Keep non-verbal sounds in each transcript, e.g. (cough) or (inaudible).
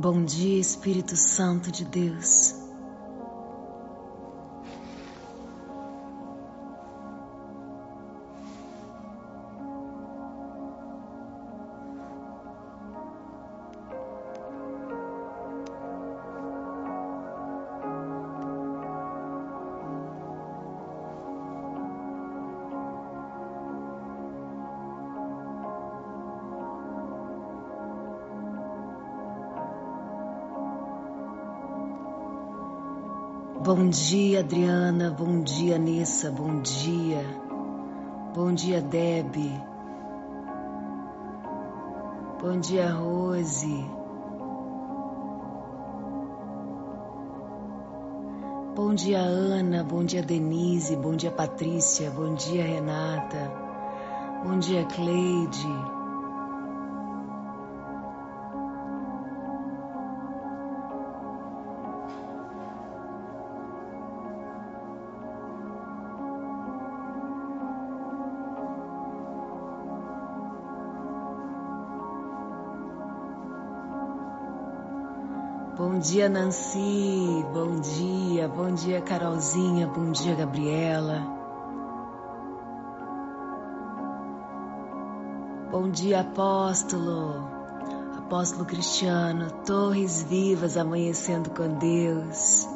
Bom dia, Espírito Santo de Deus. Bom dia, Adriana. Bom dia, Nessa. Bom dia. Bom dia, Deb. Bom dia, Rose. Bom dia, Ana. Bom dia, Denise. Bom dia, Patrícia. Bom dia, Renata. Bom dia, Cleide. Dia, Nancy. Bom dia. Bom dia, Carolzinha. Bom dia, Gabriela. Bom dia, Apóstolo. Apóstolo Cristiano. Torres vivas amanhecendo com Deus.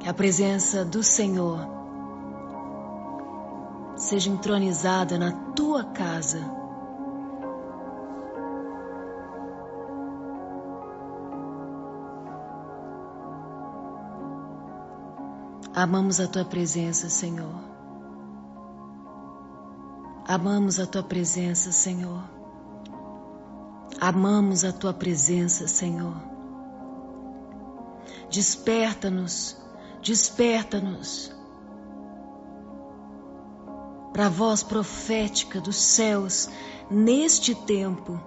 Que a presença do Senhor seja entronizada na tua casa. Amamos a tua presença, Senhor. Amamos a tua presença, Senhor. Amamos a tua presença, Senhor. Desperta-nos, desperta-nos para a voz profética dos céus neste tempo.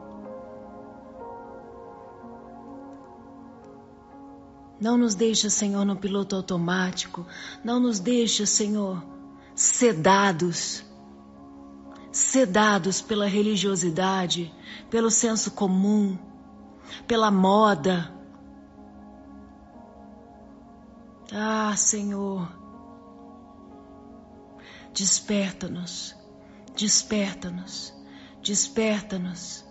Não nos deixa, Senhor, no piloto automático. Não nos deixa, Senhor, sedados. Sedados pela religiosidade, pelo senso comum, pela moda. Ah, Senhor, Desperta-nos, desperta-nos, desperta-nos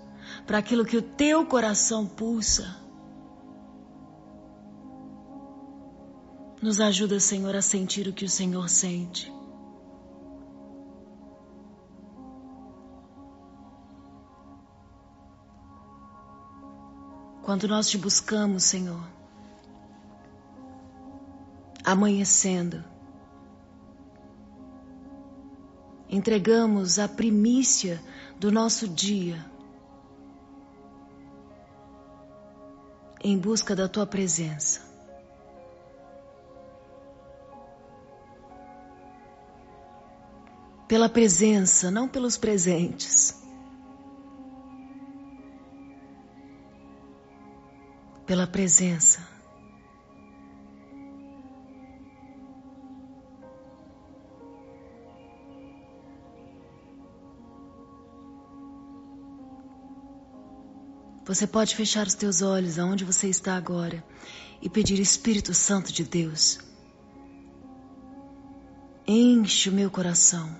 para aquilo que o teu coração pulsa. Nos ajuda, Senhor, a sentir o que o Senhor sente. Quando nós te buscamos, Senhor, amanhecendo, entregamos a primícia do nosso dia em busca da tua presença. Pela presença, não pelos presentes. Pela presença. Você pode fechar os teus olhos aonde você está agora e pedir Espírito Santo de Deus. Enche o meu coração.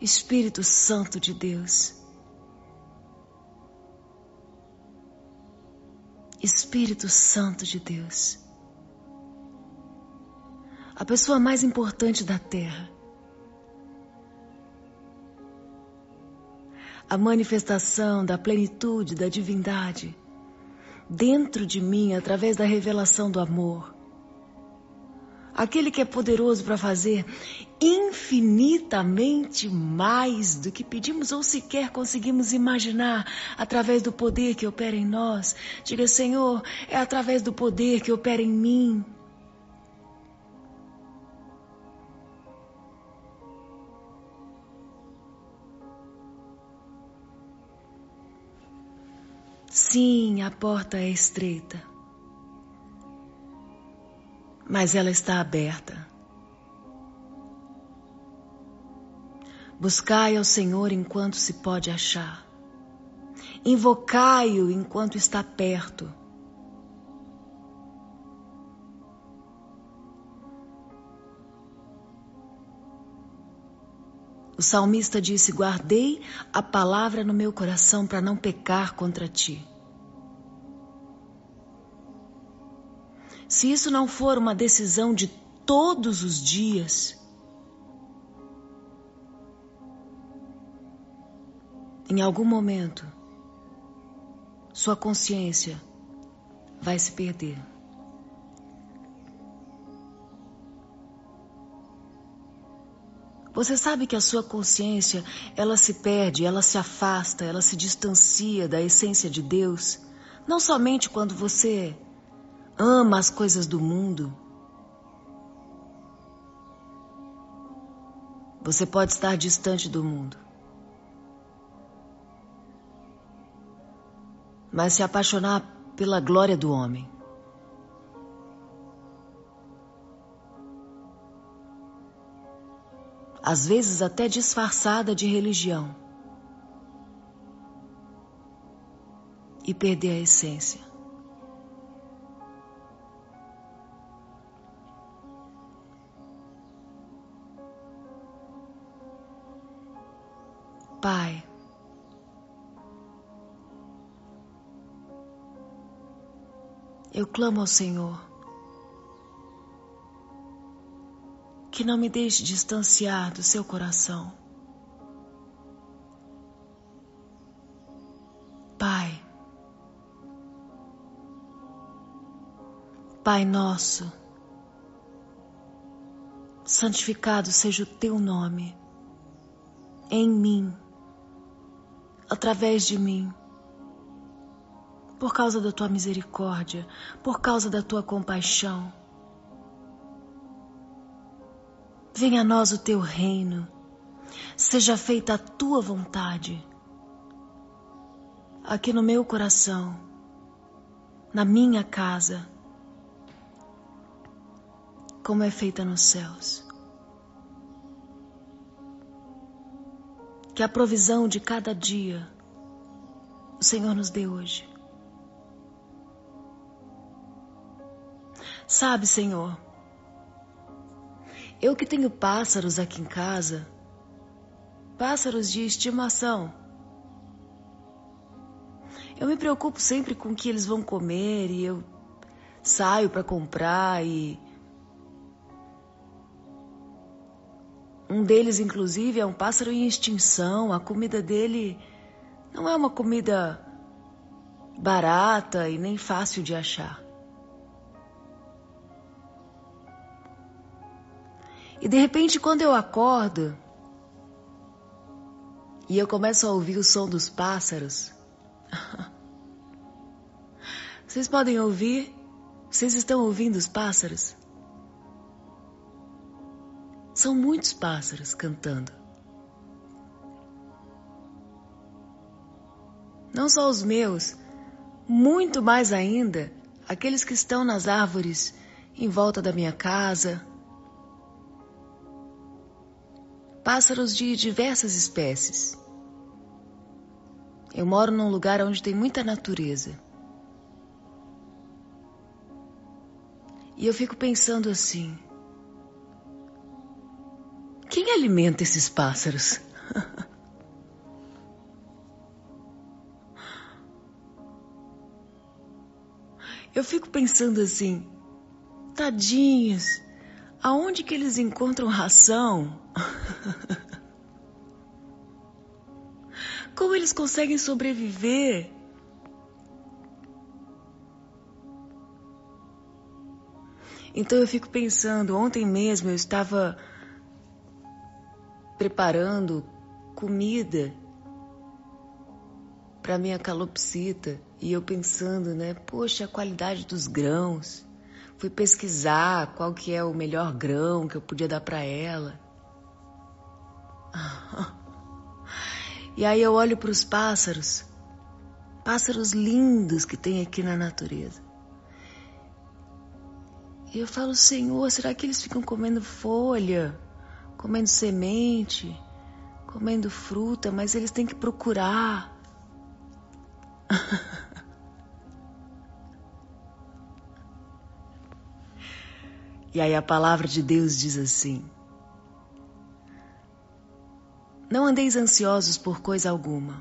Espírito Santo de Deus. Espírito Santo de Deus. A pessoa mais importante da terra a manifestação da plenitude da divindade dentro de mim através da revelação do amor. Aquele que é poderoso para fazer infinitamente mais do que pedimos ou sequer conseguimos imaginar através do poder que opera em nós. Diga, Senhor, é através do poder que opera em mim Sim, a porta é estreita, mas ela está aberta. Buscai ao Senhor enquanto se pode achar. Invocai-o enquanto está perto. O salmista disse: Guardei a palavra no meu coração para não pecar contra ti. Se isso não for uma decisão de todos os dias, em algum momento, sua consciência vai se perder. Você sabe que a sua consciência, ela se perde, ela se afasta, ela se distancia da essência de Deus, não somente quando você ama as coisas do mundo. Você pode estar distante do mundo. Mas se apaixonar pela glória do homem. Às vezes até disfarçada de religião, e perder a essência. Pai, eu clamo ao Senhor que não me deixe distanciar do seu coração. Pai, Pai nosso, santificado seja o teu nome em mim, através de mim, por causa da tua misericórdia, por causa da tua compaixão Venha a nós o teu reino, seja feita a tua vontade, aqui no meu coração, na minha casa, como é feita nos céus. Que a provisão de cada dia o Senhor nos dê hoje. Sabe, Senhor, eu que tenho pássaros aqui em casa, pássaros de estimação. Eu me preocupo sempre com o que eles vão comer e eu saio para comprar e um deles inclusive é um pássaro em extinção, a comida dele não é uma comida barata e nem fácil de achar. E de repente, quando eu acordo e eu começo a ouvir o som dos pássaros, (laughs) vocês podem ouvir? Vocês estão ouvindo os pássaros? São muitos pássaros cantando. Não só os meus, muito mais ainda aqueles que estão nas árvores em volta da minha casa pássaros de diversas espécies. Eu moro num lugar onde tem muita natureza. E eu fico pensando assim: quem alimenta esses pássaros? (laughs) eu fico pensando assim: tadinhos, aonde que eles encontram ração? (laughs) Como eles conseguem sobreviver? Então eu fico pensando, ontem mesmo eu estava preparando comida para minha calopsita e eu pensando, né, poxa, a qualidade dos grãos. Fui pesquisar qual que é o melhor grão que eu podia dar para ela. (laughs) E aí eu olho para os pássaros, pássaros lindos que tem aqui na natureza. E eu falo, Senhor, será que eles ficam comendo folha, comendo semente, comendo fruta, mas eles têm que procurar. (laughs) e aí a palavra de Deus diz assim: Não andeis ansiosos por coisa alguma.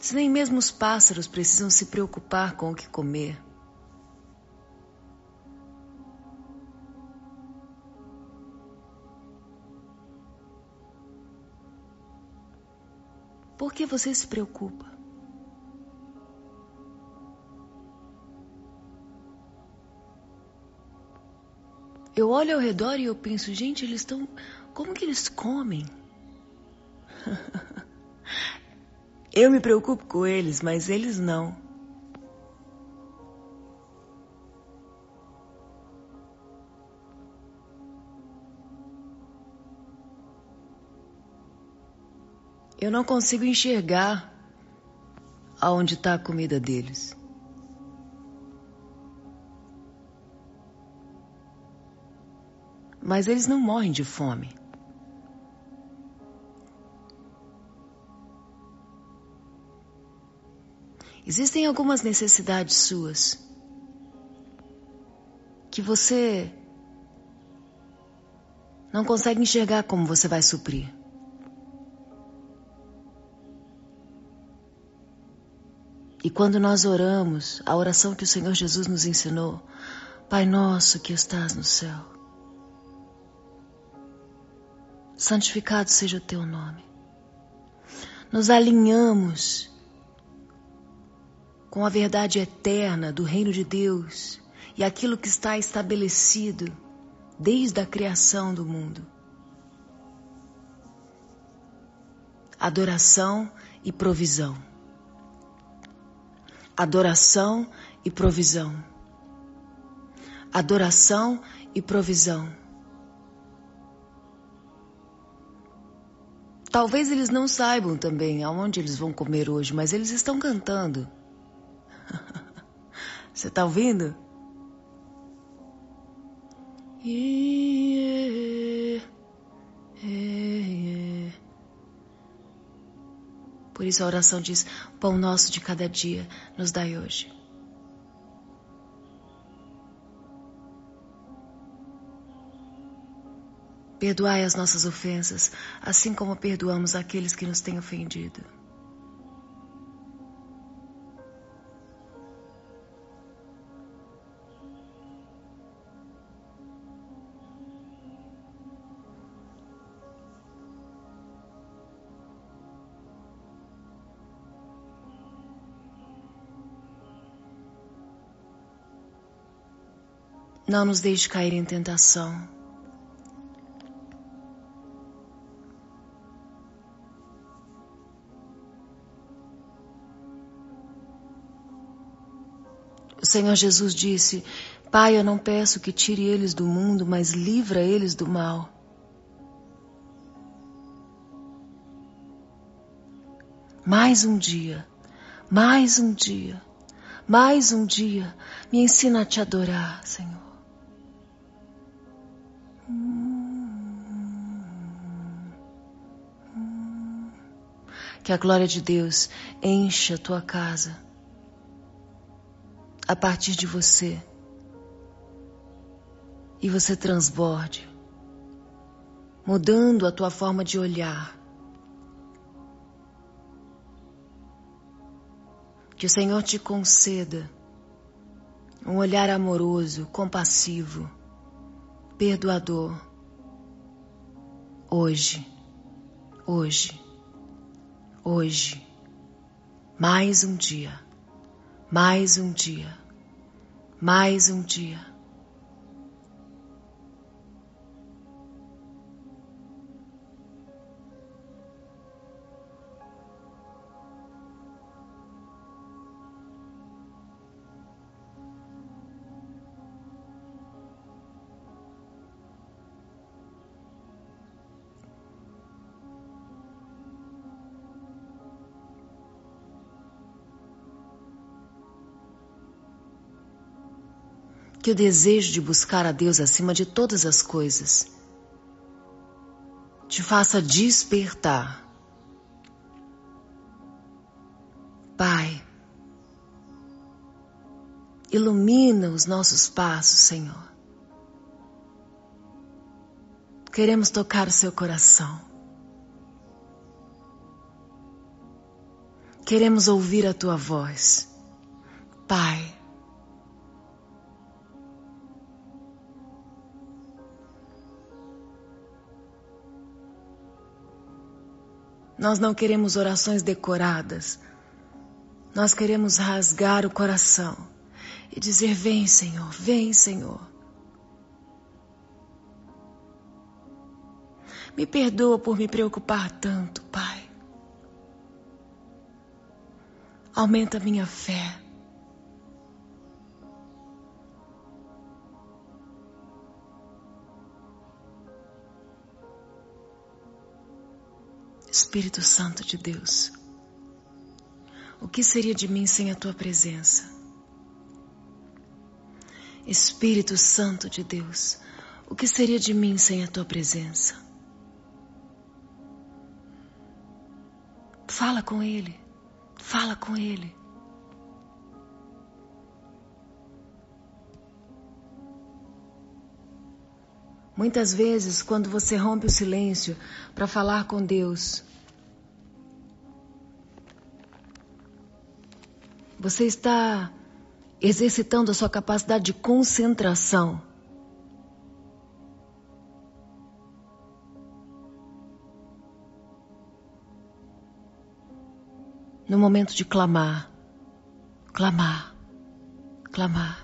Se nem mesmo os pássaros precisam se preocupar com o que comer. Por que você se preocupa? Eu olho ao redor e eu penso, gente, eles estão. Como que eles comem? (laughs) eu me preocupo com eles, mas eles não. Eu não consigo enxergar aonde está a comida deles. Mas eles não morrem de fome. Existem algumas necessidades suas que você não consegue enxergar como você vai suprir. E quando nós oramos, a oração que o Senhor Jesus nos ensinou, Pai nosso que estás no céu, santificado seja o teu nome. Nos alinhamos com a verdade eterna do reino de Deus e aquilo que está estabelecido desde a criação do mundo. Adoração e provisão adoração e provisão. Adoração e provisão. Talvez eles não saibam também aonde eles vão comer hoje, mas eles estão cantando. (laughs) Você está ouvindo? Yeah, yeah, yeah. Por isso a oração diz: Pão nosso de cada dia nos dai hoje. Perdoai as nossas ofensas, assim como perdoamos aqueles que nos têm ofendido. Não nos deixe cair em tentação. O Senhor Jesus disse: Pai, eu não peço que tire eles do mundo, mas livra eles do mal. Mais um dia, mais um dia, mais um dia, me ensina a te adorar, Senhor. Que a glória de Deus encha a tua casa. A partir de você. E você transborde, mudando a tua forma de olhar. Que o Senhor te conceda um olhar amoroso, compassivo, perdoador. Hoje, hoje hoje, mais um dia, mais um dia, mais um dia. O desejo de buscar a Deus acima de todas as coisas te faça despertar. Pai, ilumina os nossos passos, Senhor. Queremos tocar o seu coração. Queremos ouvir a tua voz. Pai, Nós não queremos orações decoradas. Nós queremos rasgar o coração e dizer: Vem, Senhor, vem, Senhor. Me perdoa por me preocupar tanto, Pai. Aumenta minha fé. Espírito Santo de Deus, o que seria de mim sem a tua presença? Espírito Santo de Deus, o que seria de mim sem a tua presença? Fala com Ele, fala com Ele. Muitas vezes, quando você rompe o silêncio para falar com Deus, você está exercitando a sua capacidade de concentração. No momento de clamar, clamar, clamar.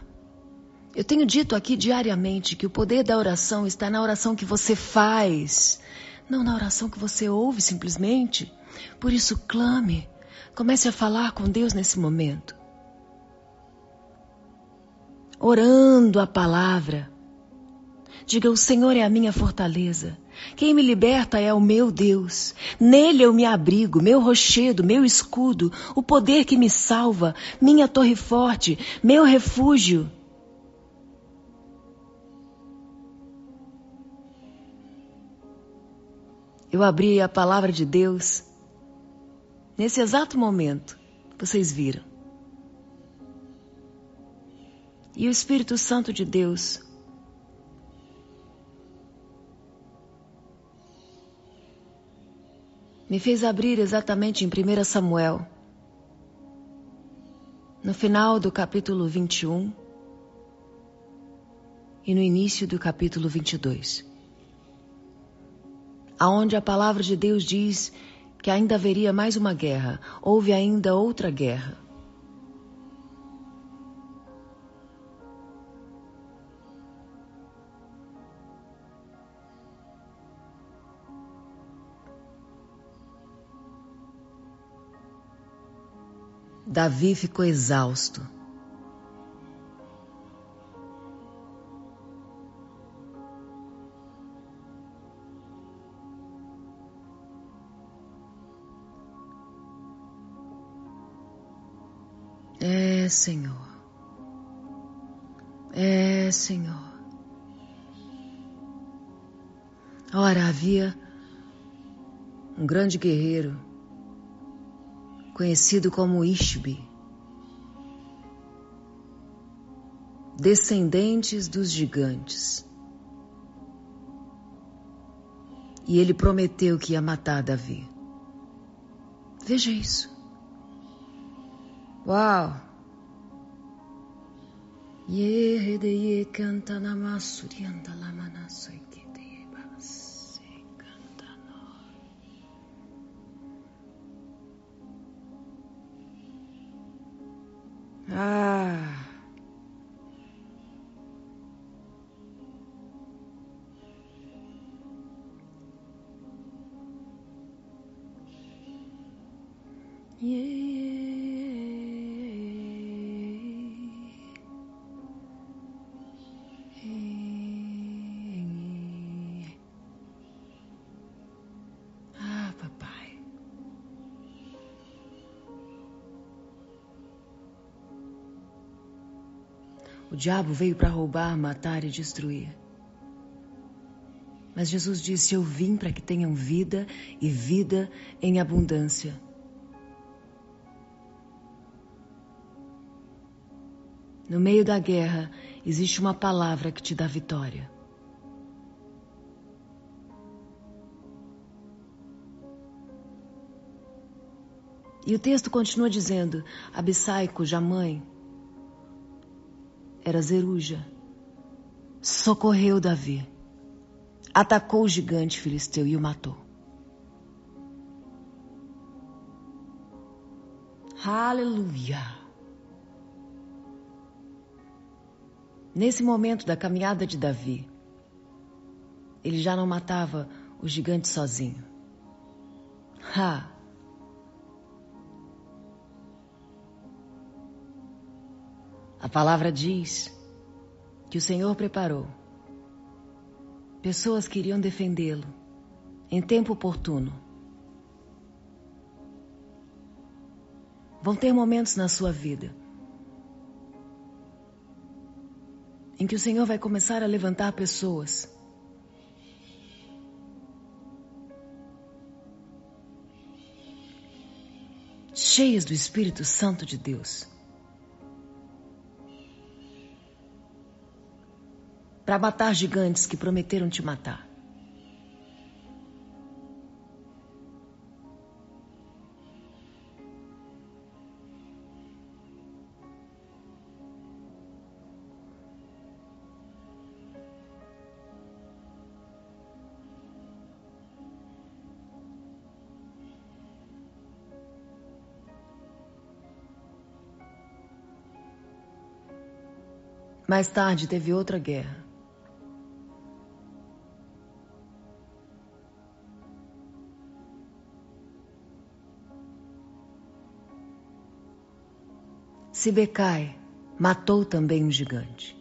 Eu tenho dito aqui diariamente que o poder da oração está na oração que você faz, não na oração que você ouve simplesmente. Por isso, clame. Comece a falar com Deus nesse momento. Orando a palavra. Diga: O Senhor é a minha fortaleza. Quem me liberta é o meu Deus. Nele eu me abrigo, meu rochedo, meu escudo, o poder que me salva, minha torre forte, meu refúgio. Eu abri a palavra de Deus nesse exato momento. Vocês viram. E o Espírito Santo de Deus me fez abrir exatamente em 1 Samuel, no final do capítulo 21 e no início do capítulo 22 aonde a palavra de Deus diz que ainda haveria mais uma guerra, houve ainda outra guerra. Davi ficou exausto. É, Senhor. É, Senhor. Ora, havia um grande guerreiro, conhecido como Ishbi, descendentes dos gigantes. E ele prometeu que ia matar Davi. Veja isso. Uau! Ye de ye canta na masurianda la manaso que de base canta no. Ah. Yeah. Diabo veio para roubar, matar e destruir. Mas Jesus disse: Eu vim para que tenham vida e vida em abundância. No meio da guerra, existe uma palavra que te dá vitória. E o texto continua dizendo: Abissai, cuja mãe era Zeruja, socorreu Davi, atacou o gigante filisteu e o matou. Aleluia! Nesse momento da caminhada de Davi, ele já não matava o gigante sozinho. Ha! A palavra diz que o Senhor preparou pessoas que iriam defendê-lo em tempo oportuno. Vão ter momentos na sua vida em que o Senhor vai começar a levantar pessoas cheias do Espírito Santo de Deus para matar gigantes que prometeram te matar. Mais tarde teve outra guerra. Sibecai matou também um gigante.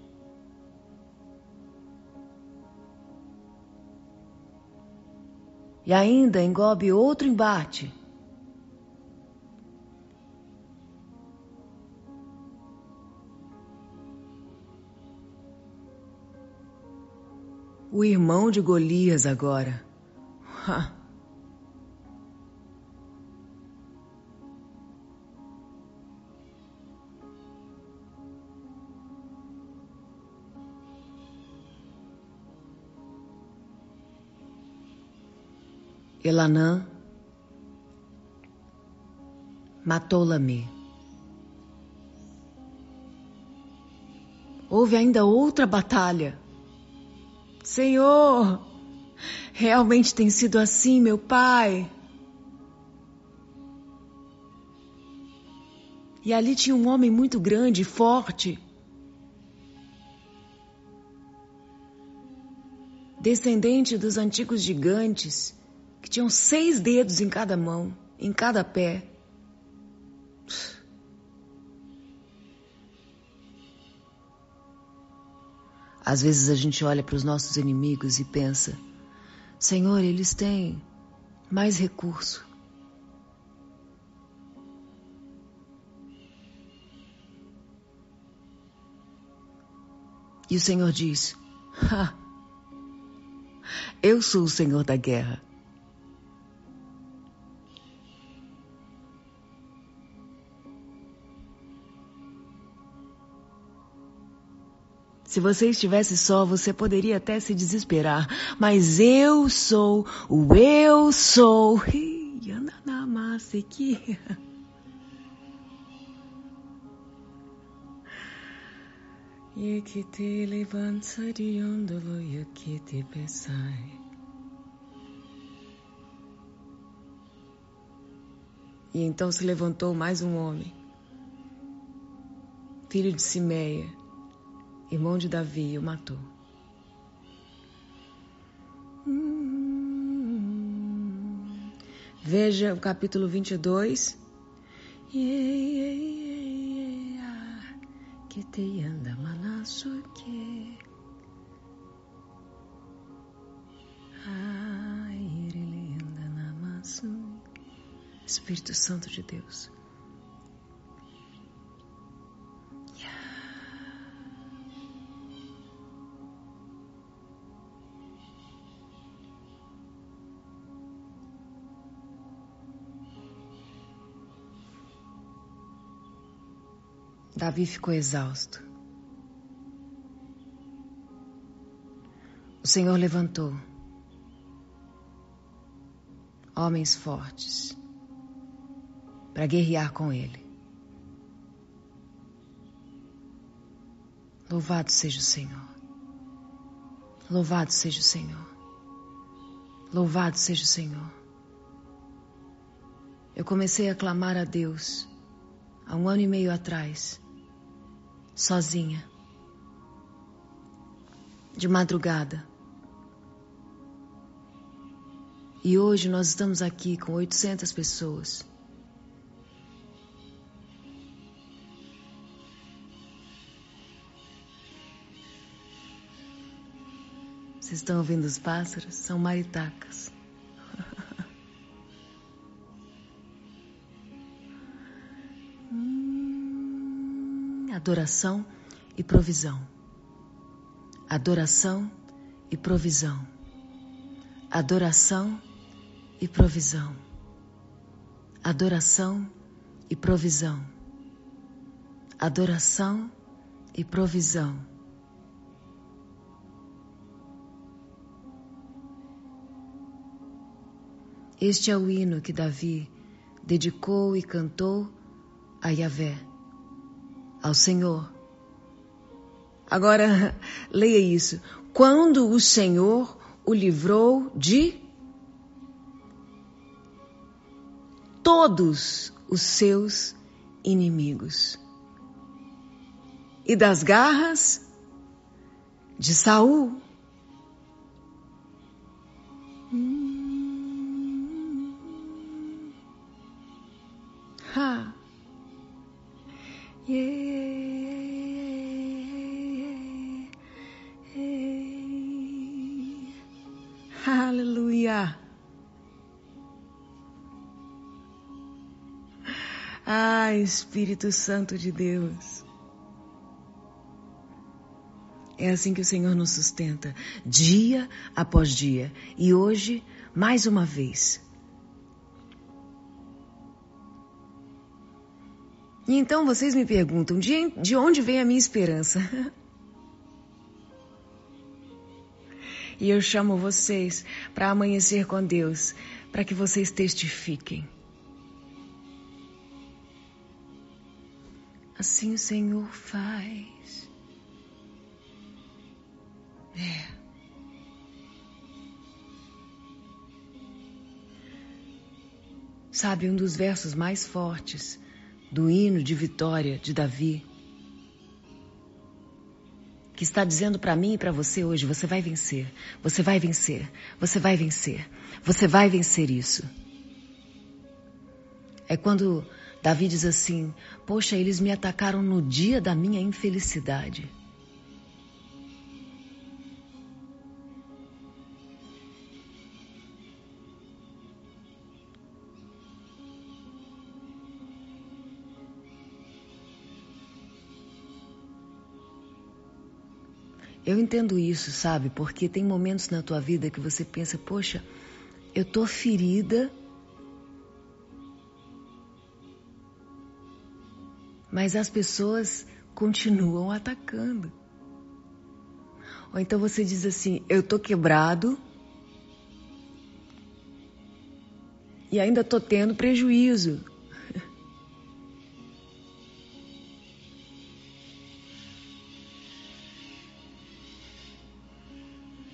E ainda engobe outro embate. O irmão de Golias agora. Ha. Elanã matou Lamê. Houve ainda outra batalha. Senhor, realmente tem sido assim, meu pai. E ali tinha um homem muito grande e forte. Descendente dos antigos gigantes que tinham seis dedos em cada mão, em cada pé. Às vezes a gente olha para os nossos inimigos e pensa: Senhor, eles têm mais recurso. E o Senhor diz: (laughs) Eu sou o Senhor da guerra. Se você estivesse só, você poderia até se desesperar. Mas eu sou o eu sou. aqui. E que (laughs) te levanta de ondolo e que te pesai. E então se levantou mais um homem, filho de Simeia, irmão de Davi, o matou. Veja o capítulo 22. Que te anda que. Espírito Santo de Deus. Davi ficou exausto. O Senhor levantou homens fortes para guerrear com ele. Louvado seja o Senhor. Louvado seja o Senhor. Louvado seja o Senhor. Eu comecei a clamar a Deus há um ano e meio atrás, sozinha, de madrugada. E hoje nós estamos aqui com 800 pessoas. Vocês estão ouvindo os pássaros? São maritacas. Adoração e provisão. Adoração e provisão. Adoração e provisão. Adoração e provisão. Adoração e provisão. Este é o hino que Davi dedicou e cantou a Yahvé, ao Senhor. Agora, (laughs) leia isso. Quando o Senhor o livrou de todos os seus inimigos e das garras de Saul. Espírito Santo de Deus. É assim que o Senhor nos sustenta, dia após dia. E hoje, mais uma vez. E então vocês me perguntam: de onde vem a minha esperança? (laughs) E eu chamo vocês para amanhecer com Deus, para que vocês testifiquem. Assim o Senhor faz. É. Sabe, um dos versos mais fortes do hino de vitória de Davi, que está dizendo para mim e para você hoje: você vai vencer, você vai vencer, você vai vencer, você vai vencer isso. É quando Davi diz assim: Poxa, eles me atacaram no dia da minha infelicidade. Eu entendo isso, sabe? Porque tem momentos na tua vida que você pensa, poxa, eu tô ferida, mas as pessoas continuam atacando. Ou então você diz assim, eu tô quebrado e ainda tô tendo prejuízo. (laughs)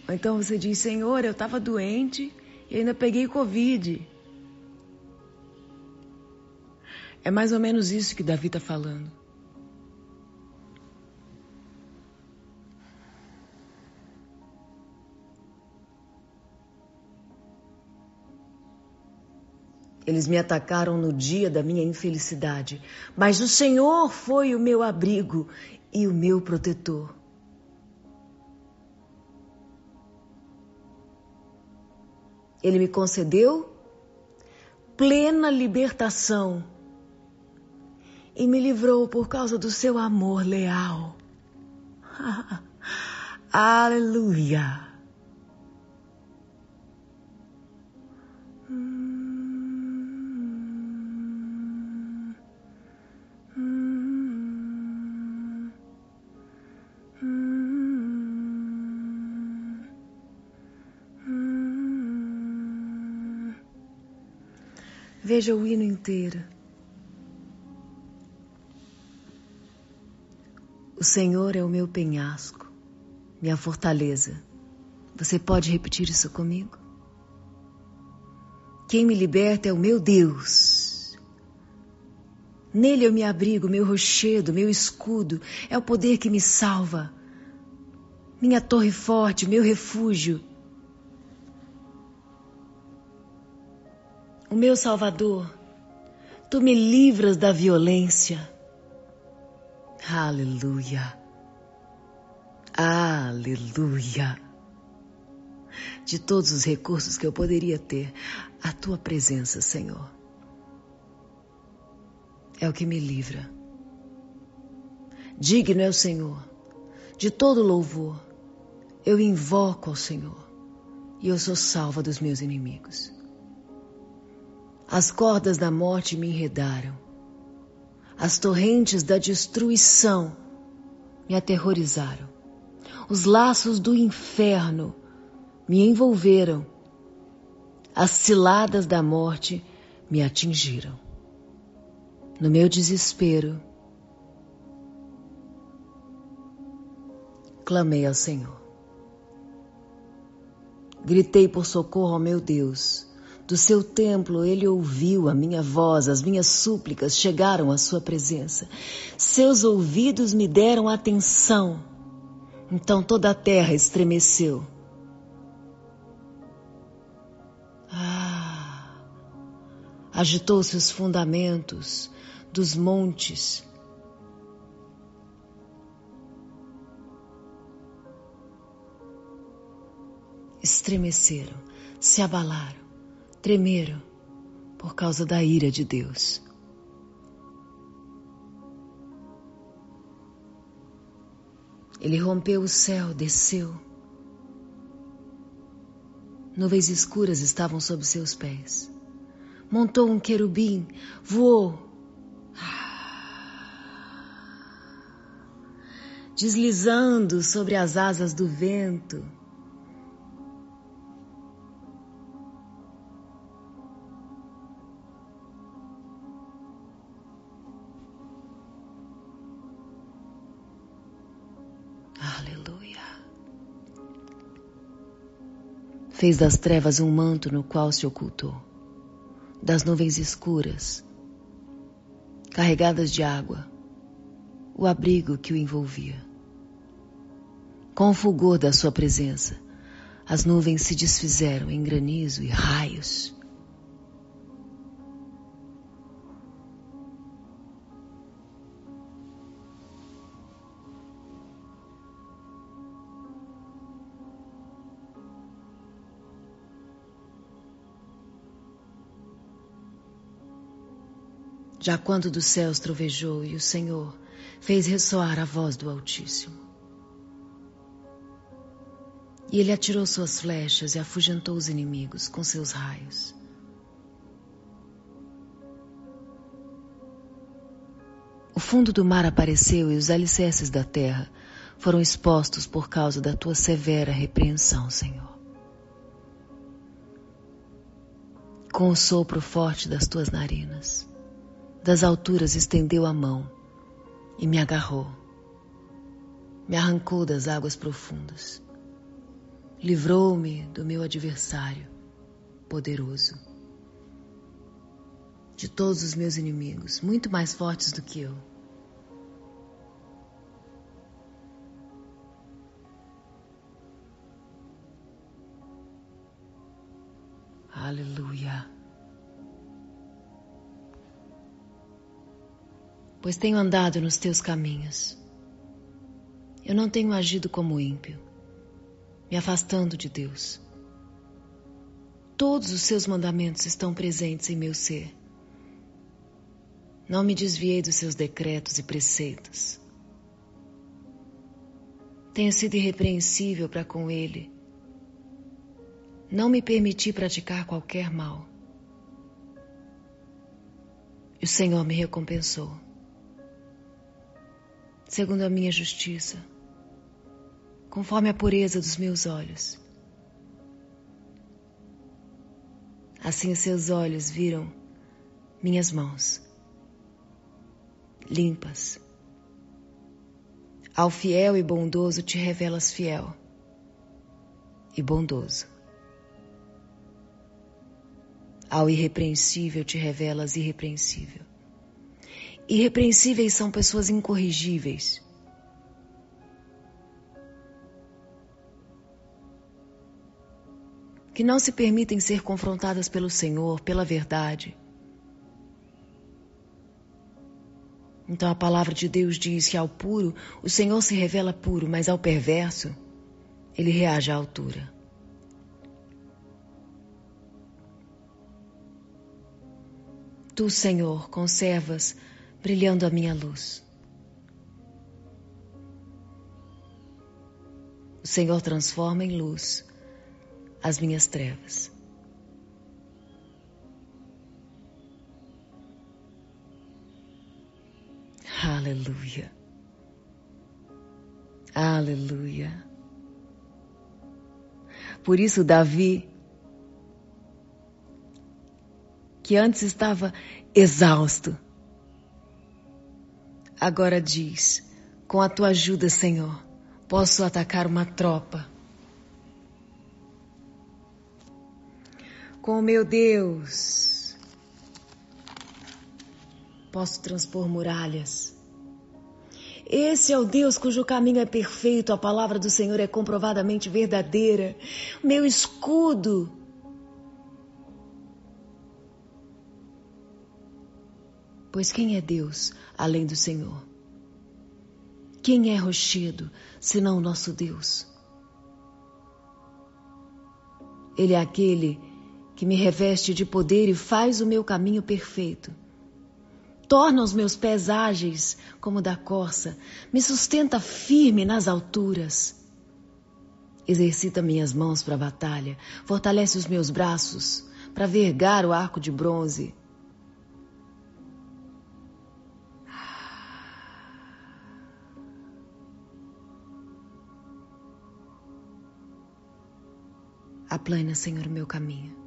então você diz: Senhor, eu estava doente e ainda peguei Covid. É mais ou menos isso que Davi está falando. Eles me atacaram no dia da minha infelicidade, mas o Senhor foi o meu abrigo e o meu protetor. Ele me concedeu plena libertação e me livrou por causa do seu amor leal. (laughs) Aleluia! Veja o hino inteiro. O Senhor é o meu penhasco, minha fortaleza. Você pode repetir isso comigo? Quem me liberta é o meu Deus. Nele eu me abrigo, meu rochedo, meu escudo, é o poder que me salva. Minha torre forte, meu refúgio. O meu Salvador, tu me livras da violência. Aleluia. Aleluia. De todos os recursos que eu poderia ter, a tua presença, Senhor, é o que me livra. Digno é o Senhor de todo louvor. Eu invoco ao Senhor e eu sou salva dos meus inimigos. As cordas da morte me enredaram. As torrentes da destruição me aterrorizaram. Os laços do inferno me envolveram. As ciladas da morte me atingiram. No meu desespero, clamei ao Senhor. Gritei por socorro ao meu Deus. Do seu templo ele ouviu a minha voz, as minhas súplicas chegaram à sua presença. Seus ouvidos me deram atenção. Então toda a terra estremeceu. Ah! Agitou-se os fundamentos dos montes. Estremeceram, se abalaram tremeram por causa da ira de Deus. Ele rompeu o céu, desceu. Nuvens escuras estavam sob seus pés. Montou um querubim, voou. Deslizando sobre as asas do vento. Fez das trevas um manto no qual se ocultou, das nuvens escuras, carregadas de água, o abrigo que o envolvia. Com o fulgor da sua presença, as nuvens se desfizeram em granizo e raios. Já quando dos céus trovejou e o Senhor fez ressoar a voz do Altíssimo. E ele atirou suas flechas e afugentou os inimigos com seus raios. O fundo do mar apareceu e os alicerces da terra foram expostos por causa da tua severa repreensão, Senhor. Com o sopro forte das tuas narinas das alturas estendeu a mão e me agarrou. Me arrancou das águas profundas. Livrou-me do meu adversário poderoso, de todos os meus inimigos, muito mais fortes do que eu. Aleluia. Pois tenho andado nos teus caminhos. Eu não tenho agido como ímpio, me afastando de Deus. Todos os seus mandamentos estão presentes em meu ser. Não me desviei dos seus decretos e preceitos. Tenho sido irrepreensível para com ele. Não me permiti praticar qualquer mal. E o Senhor me recompensou segundo a minha justiça, conforme a pureza dos meus olhos. Assim os seus olhos viram minhas mãos, limpas. Ao fiel e bondoso te revelas fiel e bondoso. Ao irrepreensível te revelas irrepreensível. Irrepreensíveis são pessoas incorrigíveis. Que não se permitem ser confrontadas pelo Senhor, pela verdade. Então a palavra de Deus diz que ao puro o Senhor se revela puro, mas ao perverso ele reage à altura. Tu, Senhor, conservas brilhando a minha luz. O Senhor transforma em luz as minhas trevas. Aleluia. Aleluia. Por isso, Davi, que antes estava exausto, agora diz: Com a tua ajuda, Senhor, posso atacar uma tropa. Com o meu Deus, posso transpor muralhas. Esse é o Deus cujo caminho é perfeito, a palavra do Senhor é comprovadamente verdadeira. Meu escudo. Pois quem é Deus além do Senhor? Quem é rochedo senão o nosso Deus? Ele é aquele que me reveste de poder e faz o meu caminho perfeito torna os meus pés ágeis como da corça, me sustenta firme nas alturas. Exercita minhas mãos para a batalha, fortalece os meus braços para vergar o arco de bronze. Aplana, Senhor, o meu caminho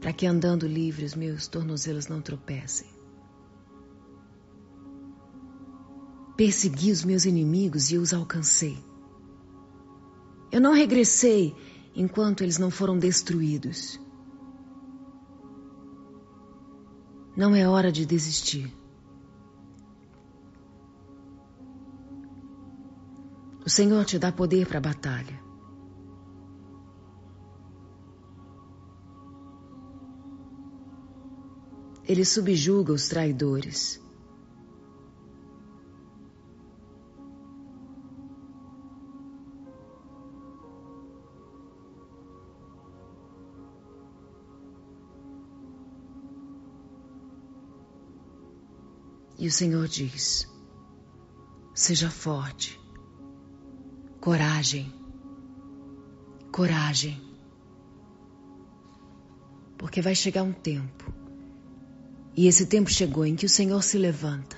para que andando livre os meus tornozelos não tropecem. Persegui os meus inimigos e os alcancei. Eu não regressei enquanto eles não foram destruídos. Não é hora de desistir. O Senhor te dá poder para a batalha. Ele subjuga os traidores. E o Senhor diz: seja forte, coragem, coragem, porque vai chegar um tempo e esse tempo chegou em que o Senhor se levanta.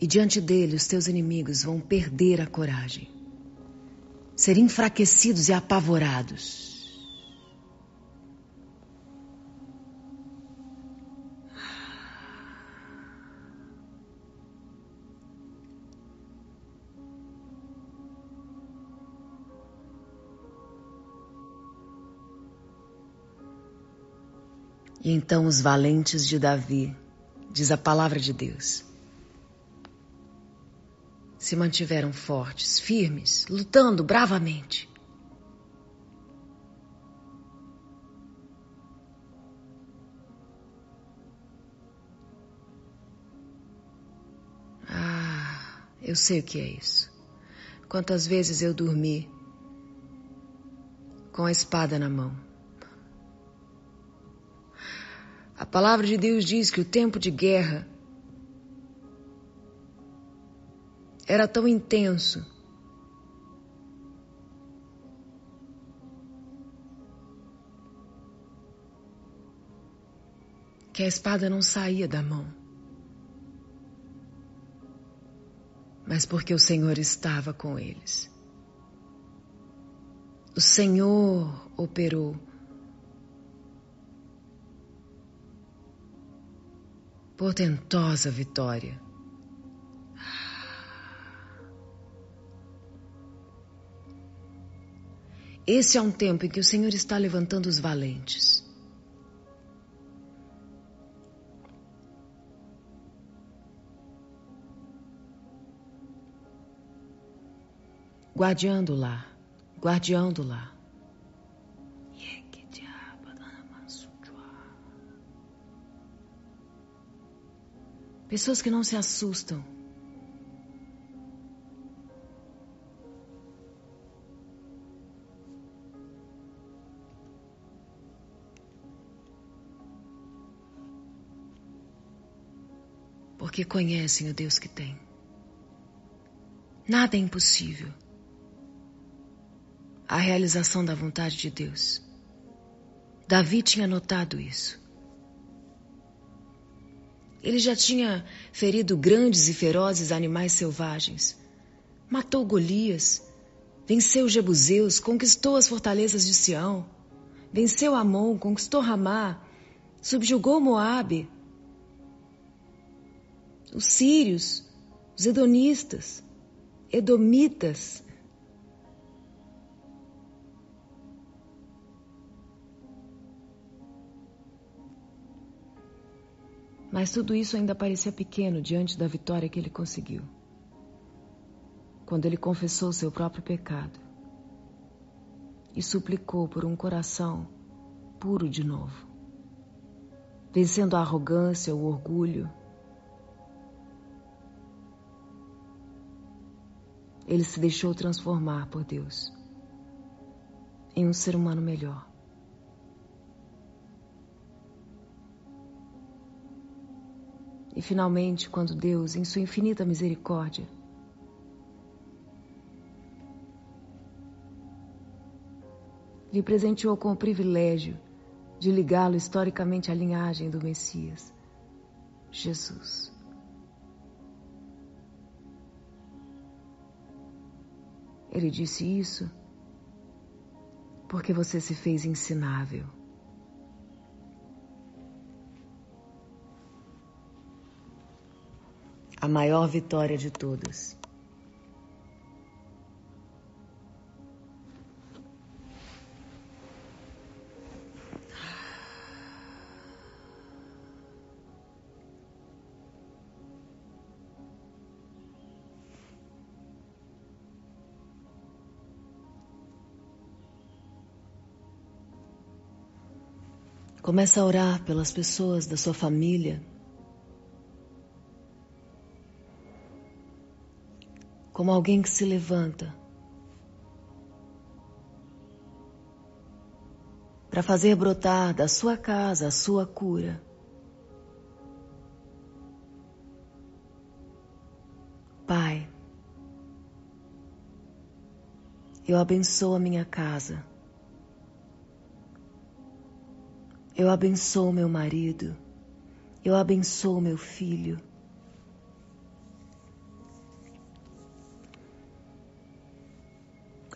E diante dele os teus inimigos vão perder a coragem, ser enfraquecidos e apavorados. Então os valentes de Davi, diz a palavra de Deus, se mantiveram fortes, firmes, lutando bravamente. Ah, eu sei o que é isso. Quantas vezes eu dormi com a espada na mão. A palavra de Deus diz que o tempo de guerra era tão intenso que a espada não saía da mão. Mas porque o Senhor estava com eles. O Senhor operou Portentosa vitória. Esse é um tempo em que o Senhor está levantando os valentes. Guardião do lar, guardião Pessoas que não se assustam. Porque conhecem o Deus que tem. Nada é impossível. A realização da vontade de Deus. Davi tinha notado isso. Ele já tinha ferido grandes e ferozes animais selvagens. Matou Golias, venceu Jebuseus, conquistou as fortalezas de Sião, venceu Amon, conquistou Ramá, subjugou Moabe, os sírios, os edonistas, edomitas, Mas tudo isso ainda parecia pequeno diante da vitória que ele conseguiu. Quando ele confessou seu próprio pecado e suplicou por um coração puro de novo, vencendo a arrogância, o orgulho. Ele se deixou transformar por Deus em um ser humano melhor. E finalmente, quando Deus, em Sua infinita misericórdia, lhe presenteou com o privilégio de ligá-lo historicamente à linhagem do Messias, Jesus. Ele disse isso porque você se fez ensinável. A maior vitória de todas. Começa a orar pelas pessoas da sua família, como alguém que se levanta para fazer brotar da sua casa a sua cura. Pai, eu abençoo a minha casa. Eu abençoo meu marido. Eu abençoo meu filho.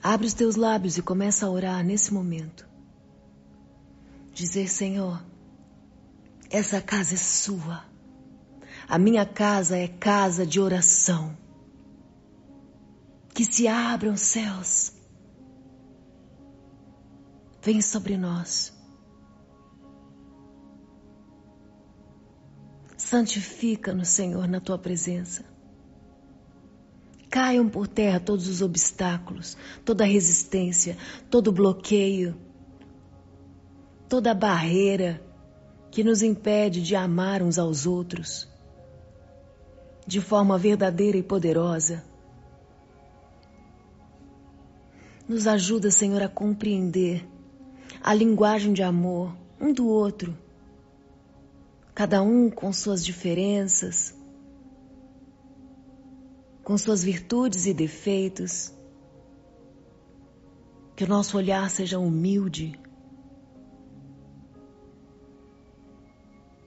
Abre os teus lábios e começa a orar nesse momento. Dizer, Senhor, essa casa é sua. A minha casa é casa de oração. Que se abram céus. Vem sobre nós. Santifica-nos, Senhor, na tua presença. Caiam por terra todos os obstáculos, toda resistência, todo bloqueio, toda barreira que nos impede de amar uns aos outros de forma verdadeira e poderosa. Nos ajuda, Senhor, a compreender a linguagem de amor um do outro, cada um com suas diferenças com suas virtudes e defeitos. Que o nosso olhar seja humilde.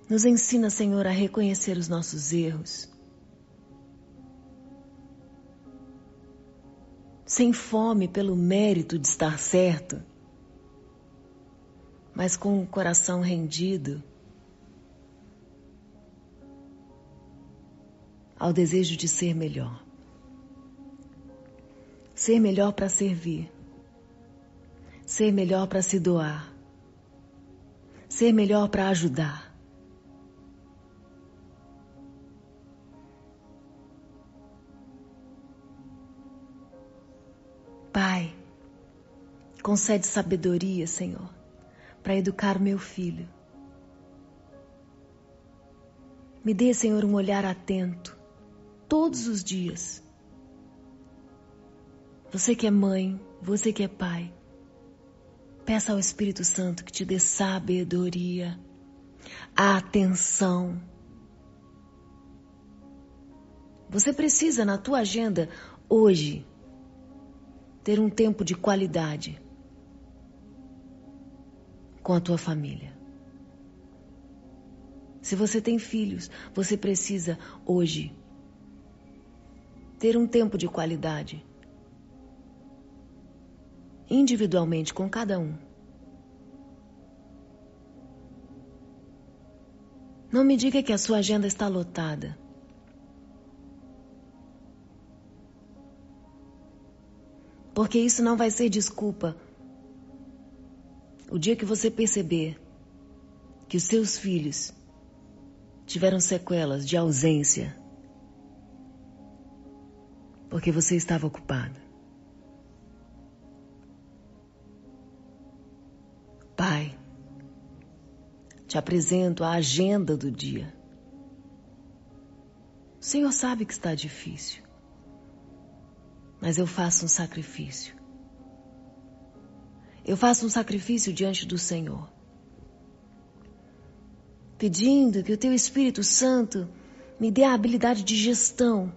Nos ensina, Senhor, a reconhecer os nossos erros. Sem fome pelo mérito de estar certo, mas com o coração rendido ao desejo de ser melhor. Ser melhor para servir. Ser melhor para se doar. Ser melhor para ajudar. Pai, concede sabedoria, Senhor, para educar meu filho. Me dê, Senhor, um olhar atento todos os dias. Você que é mãe, você que é pai, peça ao Espírito Santo que te dê sabedoria, atenção. Você precisa na tua agenda hoje ter um tempo de qualidade com a tua família. Se você tem filhos, você precisa hoje ter um tempo de qualidade individualmente com cada um. Não me diga que a sua agenda está lotada. Porque isso não vai ser desculpa. O dia que você perceber que os seus filhos tiveram sequelas de ausência porque você estava ocupado. Pai, te apresento a agenda do dia. O Senhor sabe que está difícil, mas eu faço um sacrifício. Eu faço um sacrifício diante do Senhor pedindo que o teu Espírito Santo me dê a habilidade de gestão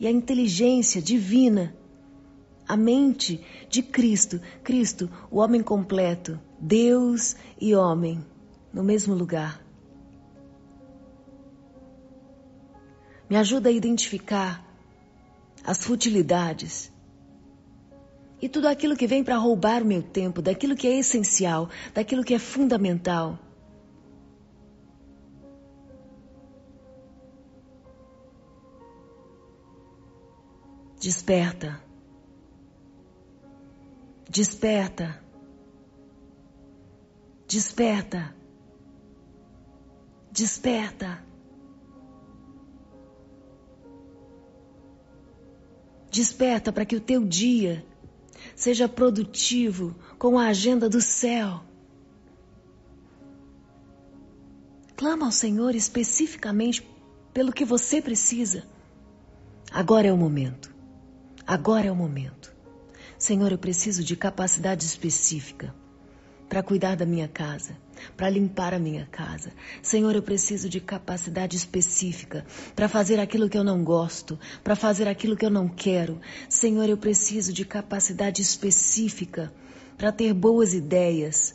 e a inteligência divina, a mente de Cristo, Cristo, o homem completo, Deus e homem, no mesmo lugar. Me ajuda a identificar as futilidades e tudo aquilo que vem para roubar o meu tempo, daquilo que é essencial, daquilo que é fundamental. Desperta. Desperta. Desperta. Desperta. Desperta para que o teu dia seja produtivo com a agenda do céu. Clama ao Senhor especificamente pelo que você precisa. Agora é o momento. Agora é o momento. Senhor, eu preciso de capacidade específica para cuidar da minha casa, para limpar a minha casa. Senhor, eu preciso de capacidade específica para fazer aquilo que eu não gosto, para fazer aquilo que eu não quero. Senhor, eu preciso de capacidade específica para ter boas ideias,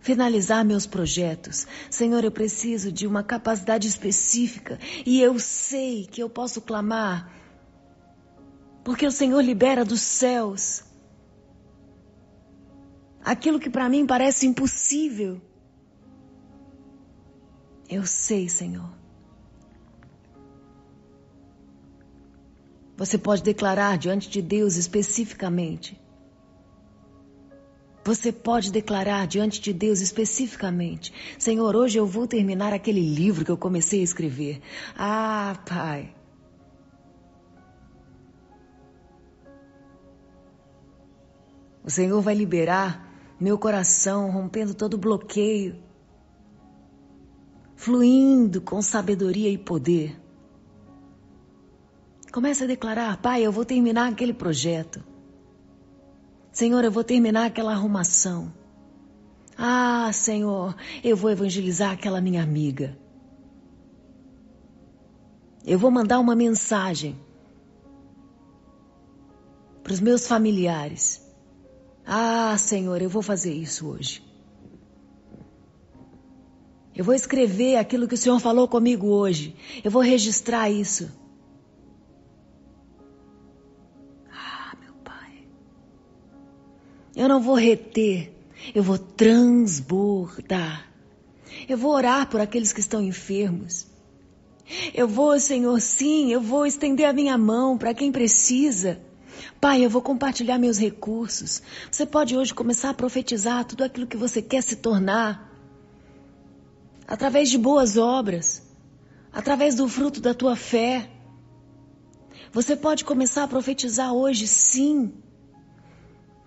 finalizar meus projetos. Senhor, eu preciso de uma capacidade específica e eu sei que eu posso clamar porque o Senhor libera dos céus aquilo que para mim parece impossível. Eu sei, Senhor. Você pode declarar diante de Deus especificamente. Você pode declarar diante de Deus especificamente: Senhor, hoje eu vou terminar aquele livro que eu comecei a escrever. Ah, Pai, O Senhor vai liberar meu coração, rompendo todo bloqueio, fluindo com sabedoria e poder. Comece a declarar: Pai, eu vou terminar aquele projeto. Senhor, eu vou terminar aquela arrumação. Ah, Senhor, eu vou evangelizar aquela minha amiga. Eu vou mandar uma mensagem para os meus familiares. Ah, Senhor, eu vou fazer isso hoje. Eu vou escrever aquilo que o Senhor falou comigo hoje. Eu vou registrar isso. Ah, meu Pai. Eu não vou reter, eu vou transbordar. Eu vou orar por aqueles que estão enfermos. Eu vou, Senhor, sim, eu vou estender a minha mão para quem precisa. Pai, eu vou compartilhar meus recursos. Você pode hoje começar a profetizar tudo aquilo que você quer se tornar. Através de boas obras, através do fruto da tua fé. Você pode começar a profetizar hoje, sim.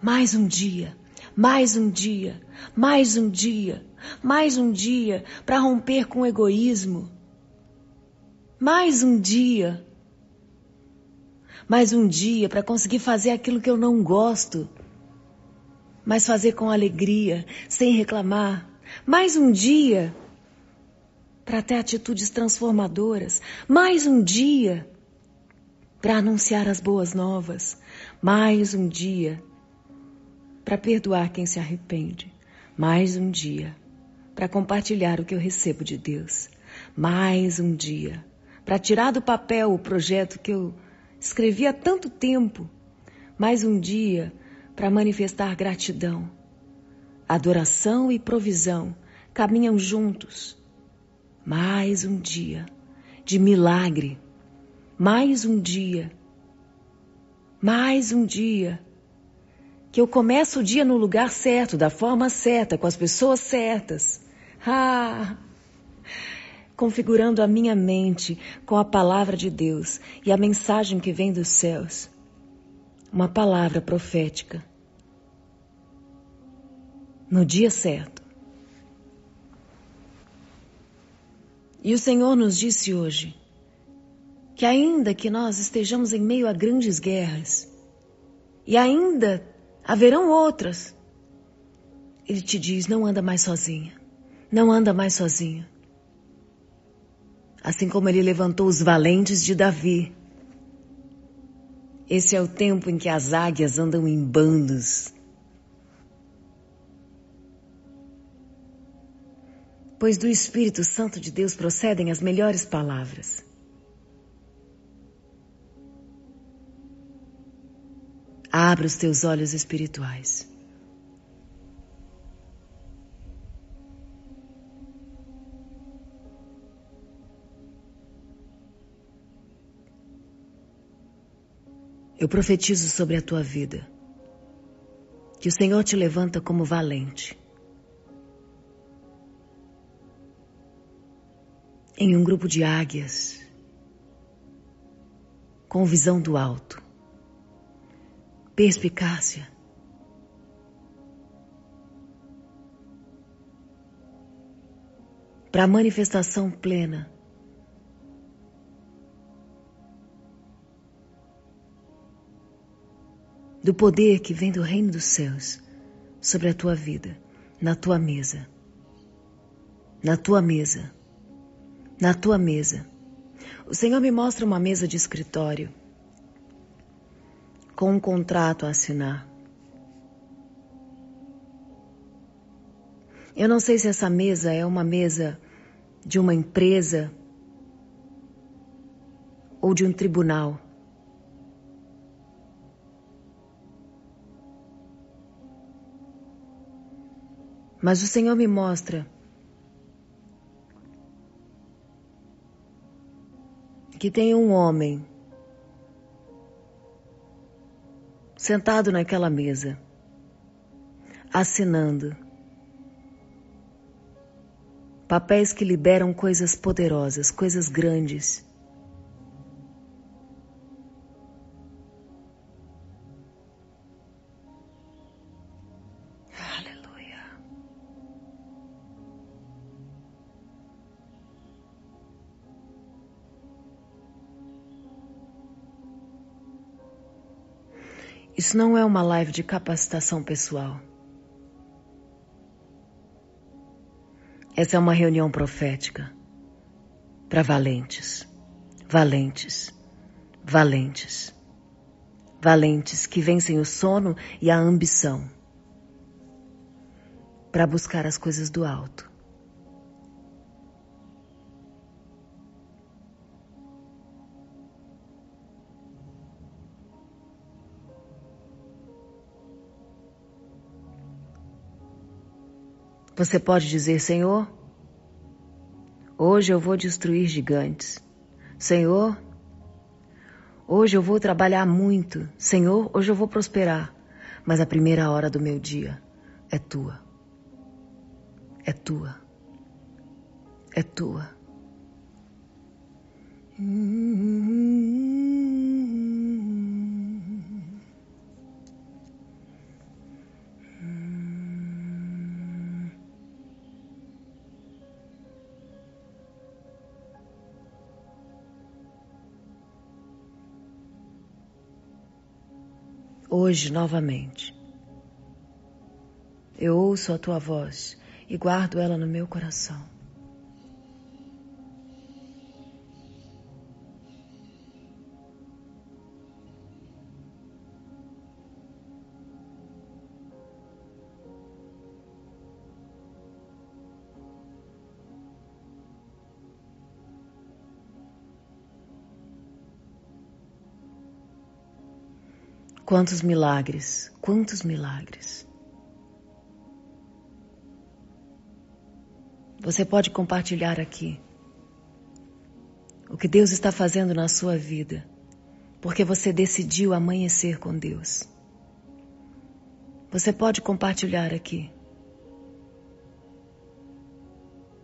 Mais um dia, mais um dia, mais um dia, mais um dia para romper com o egoísmo mais um dia. Mais um dia para conseguir fazer aquilo que eu não gosto, mas fazer com alegria, sem reclamar. Mais um dia para ter atitudes transformadoras. Mais um dia para anunciar as boas novas. Mais um dia para perdoar quem se arrepende. Mais um dia para compartilhar o que eu recebo de Deus. Mais um dia para tirar do papel o projeto que eu escrevi há tanto tempo, mais um dia para manifestar gratidão. Adoração e provisão caminham juntos. Mais um dia de milagre. Mais um dia. Mais um dia. Que eu começo o dia no lugar certo, da forma certa, com as pessoas certas. Ah! Configurando a minha mente com a palavra de Deus e a mensagem que vem dos céus. Uma palavra profética. No dia certo. E o Senhor nos disse hoje que, ainda que nós estejamos em meio a grandes guerras, e ainda haverão outras, Ele te diz: não anda mais sozinha, não anda mais sozinho assim como ele levantou os valentes de Davi. Esse é o tempo em que as águias andam em bandos. Pois do Espírito Santo de Deus procedem as melhores palavras. Abra os teus olhos espirituais. Eu profetizo sobre a tua vida. Que o Senhor te levanta como valente. Em um grupo de águias, com visão do alto, perspicácia, para a manifestação plena do poder que vem do reino dos céus sobre a tua vida, na tua mesa. Na tua mesa. Na tua mesa. O Senhor me mostra uma mesa de escritório com um contrato a assinar. Eu não sei se essa mesa é uma mesa de uma empresa ou de um tribunal. Mas o Senhor me mostra que tem um homem sentado naquela mesa, assinando papéis que liberam coisas poderosas, coisas grandes. Isso não é uma live de capacitação pessoal. Essa é uma reunião profética para valentes, valentes, valentes, valentes que vencem o sono e a ambição para buscar as coisas do alto. Você pode dizer, Senhor, hoje eu vou destruir gigantes. Senhor, hoje eu vou trabalhar muito. Senhor, hoje eu vou prosperar. Mas a primeira hora do meu dia é tua. É tua. É tua. Hoje, novamente, eu ouço a tua voz e guardo ela no meu coração. Quantos milagres, quantos milagres. Você pode compartilhar aqui o que Deus está fazendo na sua vida, porque você decidiu amanhecer com Deus. Você pode compartilhar aqui.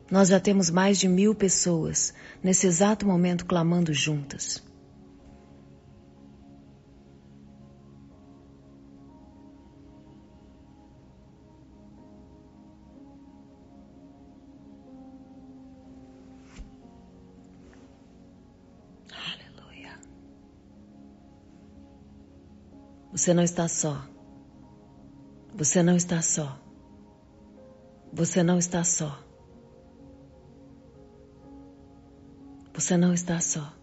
Nós já temos mais de mil pessoas nesse exato momento clamando juntas. Você não está só. Você não está só. Você não está só. Você não está só.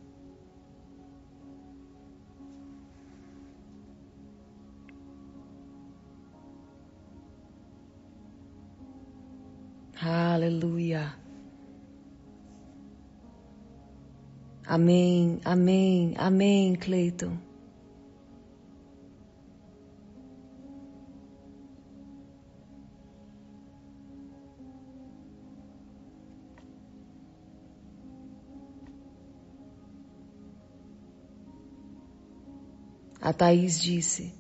Aleluia. Amém, amém, amém, Cleiton. A Thaís disse: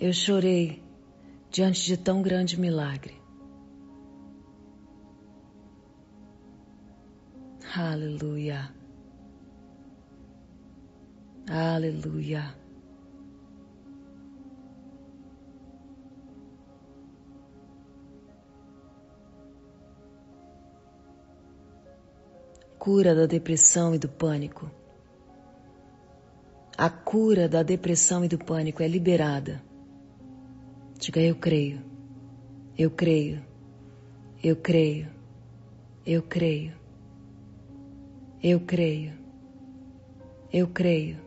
Eu chorei diante de tão grande milagre. Aleluia. Aleluia. Cura da depressão e do pânico. A cura da depressão e do pânico é liberada. Diga eu creio. Eu creio. Eu creio. Eu creio. Eu creio. Eu creio.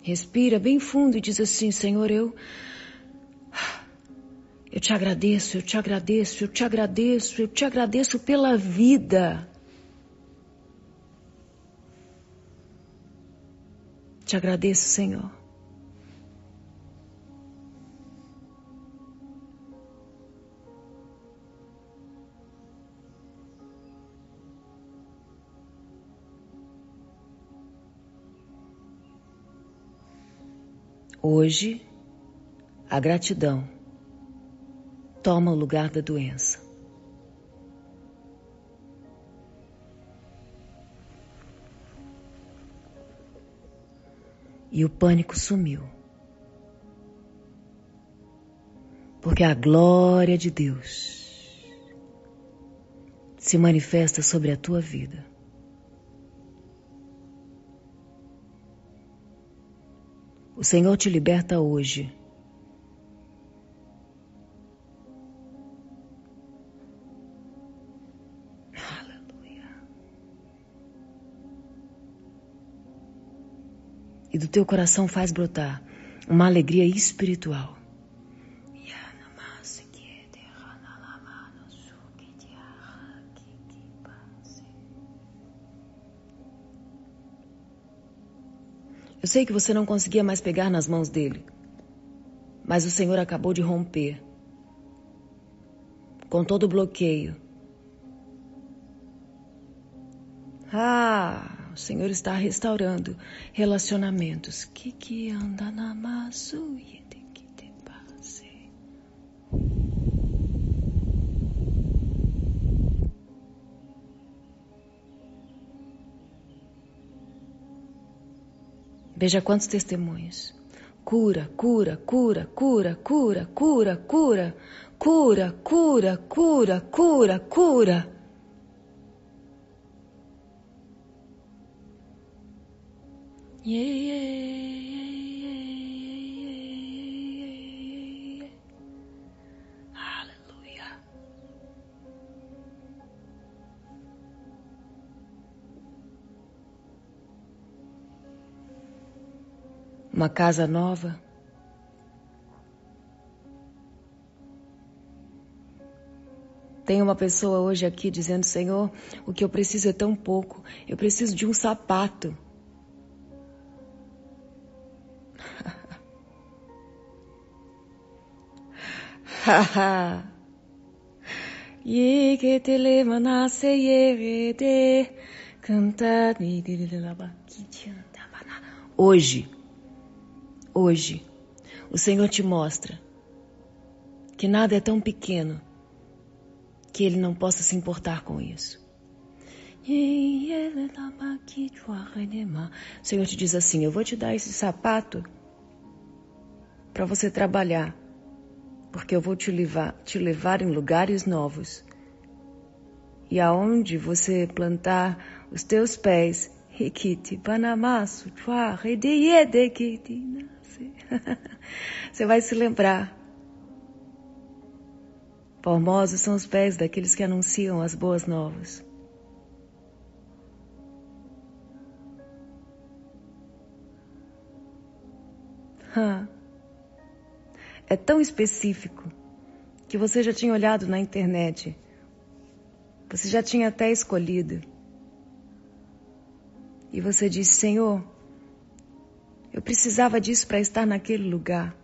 Respira bem fundo e diz assim: Senhor, eu eu te agradeço, eu te agradeço, eu te agradeço, eu te agradeço pela vida. Te agradeço, Senhor. Hoje, a gratidão toma o lugar da doença. E o pânico sumiu. Porque a glória de Deus se manifesta sobre a tua vida. O Senhor te liberta hoje e do teu coração faz brotar uma alegria espiritual. Eu sei que você não conseguia mais pegar nas mãos dele, Mas o Senhor acabou de romper com todo o bloqueio. Ah, o Senhor está restaurando relacionamentos. Que que anda na passe. Veja quantos testemunhos. Cura, cura, cura, cura, cura, cura, cura, cura, cura, cura, cura, cura. Yeah, yeah, yeah, Aleluia. Uma casa nova. Tem uma pessoa hoje aqui dizendo: Senhor, o que eu preciso é tão pouco. Eu preciso de um sapato. (laughs) Hoje, hoje, o Senhor te mostra que nada é tão pequeno que Ele não possa se importar com isso. O Senhor te diz assim: Eu vou te dar esse sapato para você trabalhar porque eu vou te levar, te levar em lugares novos. E aonde você plantar os teus pés, (laughs) você vai se lembrar. Formosos são os pés daqueles que anunciam as boas novas. Huh é tão específico que você já tinha olhado na internet, você já tinha até escolhido. E você disse: Senhor, eu precisava disso para estar naquele lugar.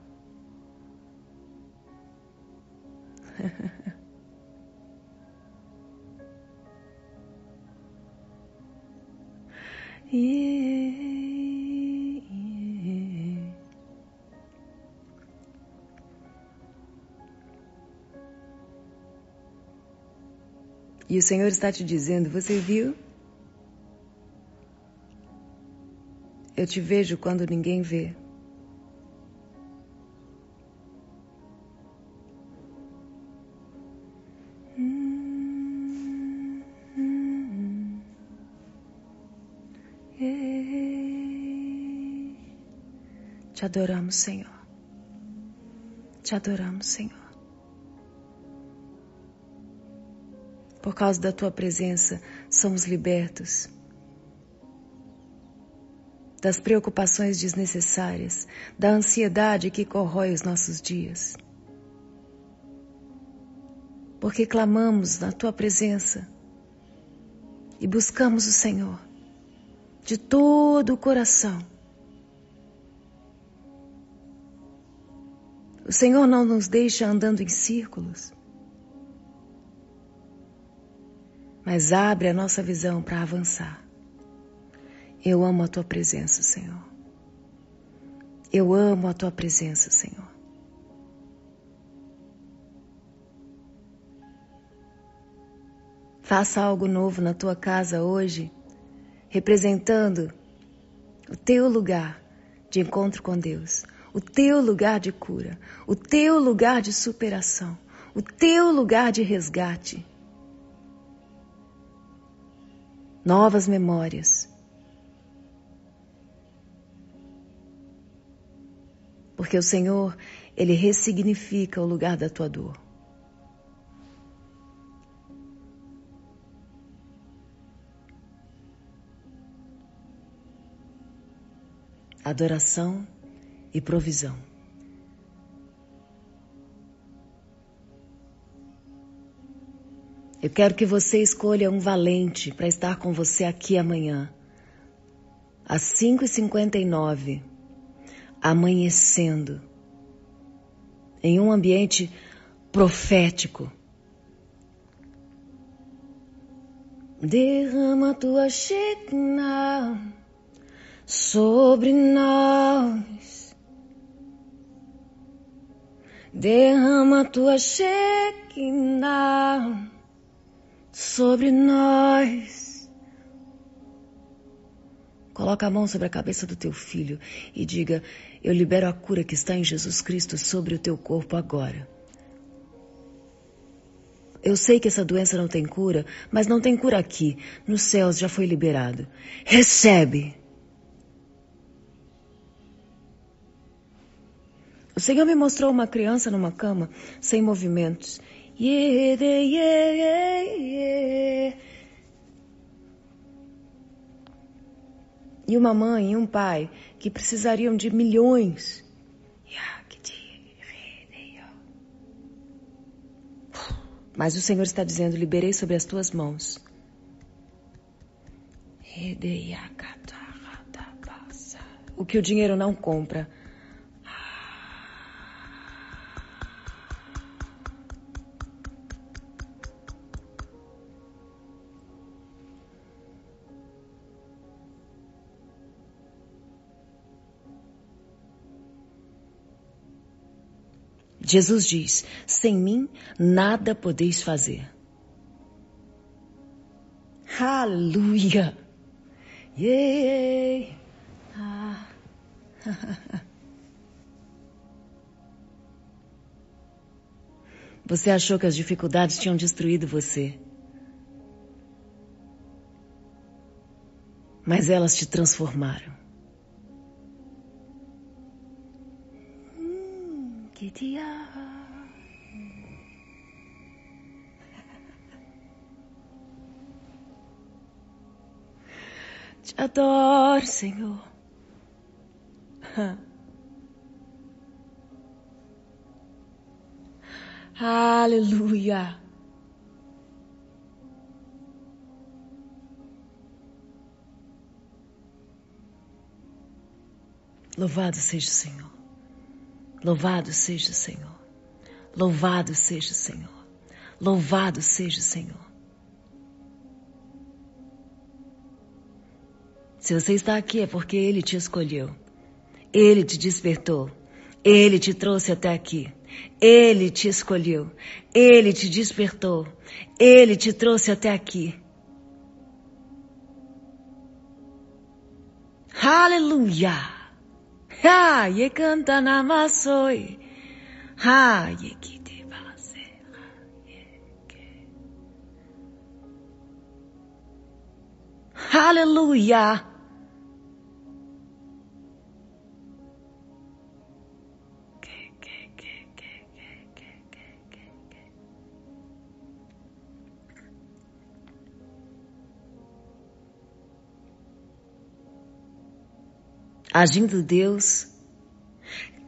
yeah. (laughs) E o Senhor está te dizendo: Você viu? Eu te vejo quando ninguém vê. Te adoramos, Senhor. Te adoramos, Senhor. Por causa da tua presença, somos libertos das preocupações desnecessárias, da ansiedade que corrói os nossos dias. Porque clamamos na tua presença e buscamos o Senhor de todo o coração. O Senhor não nos deixa andando em círculos. Mas abre a nossa visão para avançar. Eu amo a tua presença, Senhor. Eu amo a tua presença, Senhor. Faça algo novo na tua casa hoje, representando o teu lugar de encontro com Deus, o teu lugar de cura, o teu lugar de superação, o teu lugar de resgate. Novas memórias. Porque o Senhor, Ele ressignifica o lugar da tua dor. Adoração e provisão. Eu quero que você escolha um valente para estar com você aqui amanhã, às 5h59, amanhecendo, em um ambiente profético. Derrama tua Shekinah sobre nós. Derrama tua Shekinah sobre nós. Coloca a mão sobre a cabeça do teu filho e diga: Eu libero a cura que está em Jesus Cristo sobre o teu corpo agora. Eu sei que essa doença não tem cura, mas não tem cura aqui. Nos céus já foi liberado. Recebe. O Senhor me mostrou uma criança numa cama, sem movimentos. Yeah, yeah, yeah, e uma mãe e um pai que precisariam de milhões Mas o Senhor está dizendo: liberei sobre as tuas mãos. O que o dinheiro não compra. Jesus diz: sem mim nada podeis fazer. Aleluia! Yeah. Ah. (laughs) Você achou que as dificuldades tinham destruído você. Mas elas te transformaram. Te adoro, Senhor. Aleluia. Louvado seja o Senhor. Louvado seja o Senhor. Louvado seja o Senhor. Louvado seja o Senhor. Se você está aqui é porque Ele te escolheu. Ele te despertou. Ele te trouxe até aqui. Ele te escolheu. Ele te despertou. Ele te trouxe até aqui. Aleluia! Ha, ye canta namasoi. Ye kite base. Hallelujah. Agindo Deus,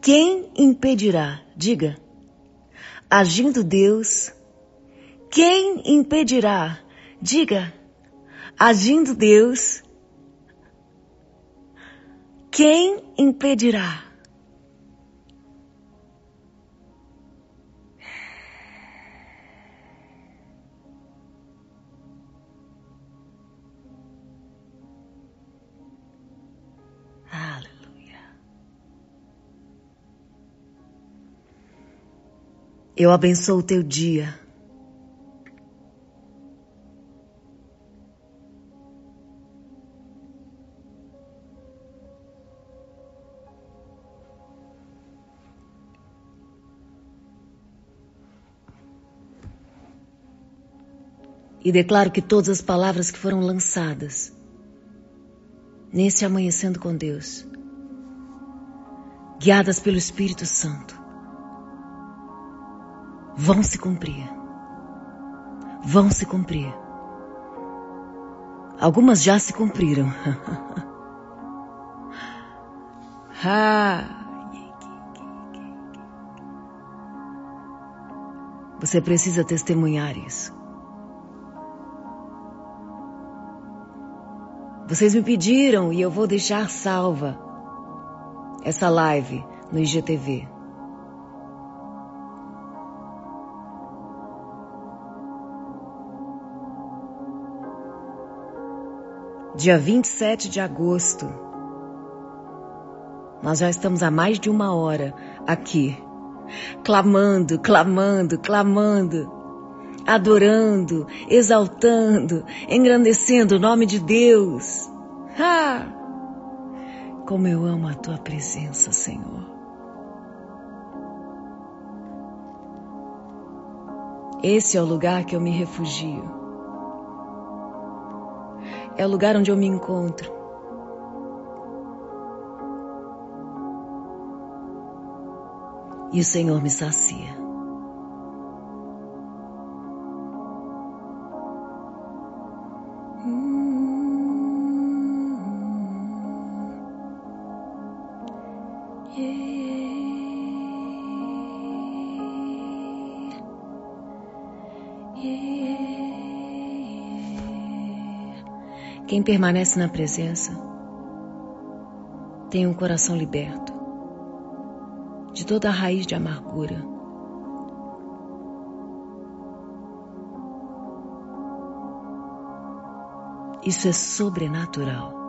quem impedirá? Diga. Agindo Deus, quem impedirá? Diga. Agindo Deus, quem impedirá? Eu abençoo o teu dia. E declaro que todas as palavras que foram lançadas nesse amanhecendo com Deus, guiadas pelo Espírito Santo, vão se cumprir. Vão se cumprir. Algumas já se cumpriram. (laughs) Você precisa testemunhar isso. Vocês me pediram e eu vou deixar salva essa live no IGTV. Dia 27 de agosto. Nós já estamos há mais de uma hora aqui, clamando, clamando, clamando, adorando, exaltando, engrandecendo o nome de Deus. Ah! Como eu amo a tua presença, Senhor. Esse é o lugar que eu me refugio é o lugar onde eu me encontro. E o Senhor me sacia. Quem permanece na presença tem um coração liberto de toda a raiz de amargura. Isso é sobrenatural.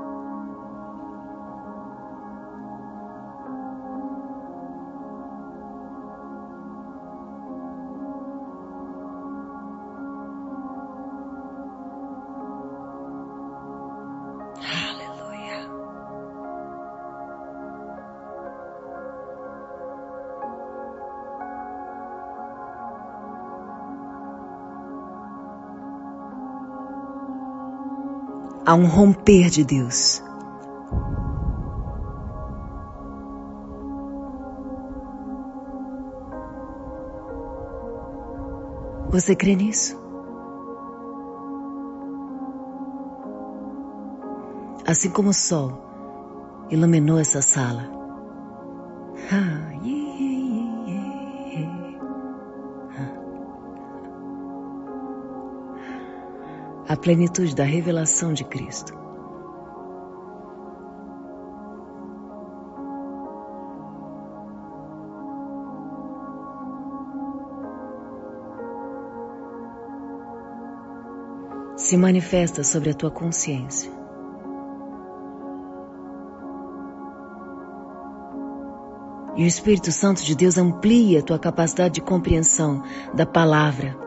A um romper de Deus. Você crê nisso? Assim como o sol iluminou essa sala. A plenitude da revelação de Cristo. Se manifesta sobre a tua consciência. E o Espírito Santo de Deus amplia a tua capacidade de compreensão da palavra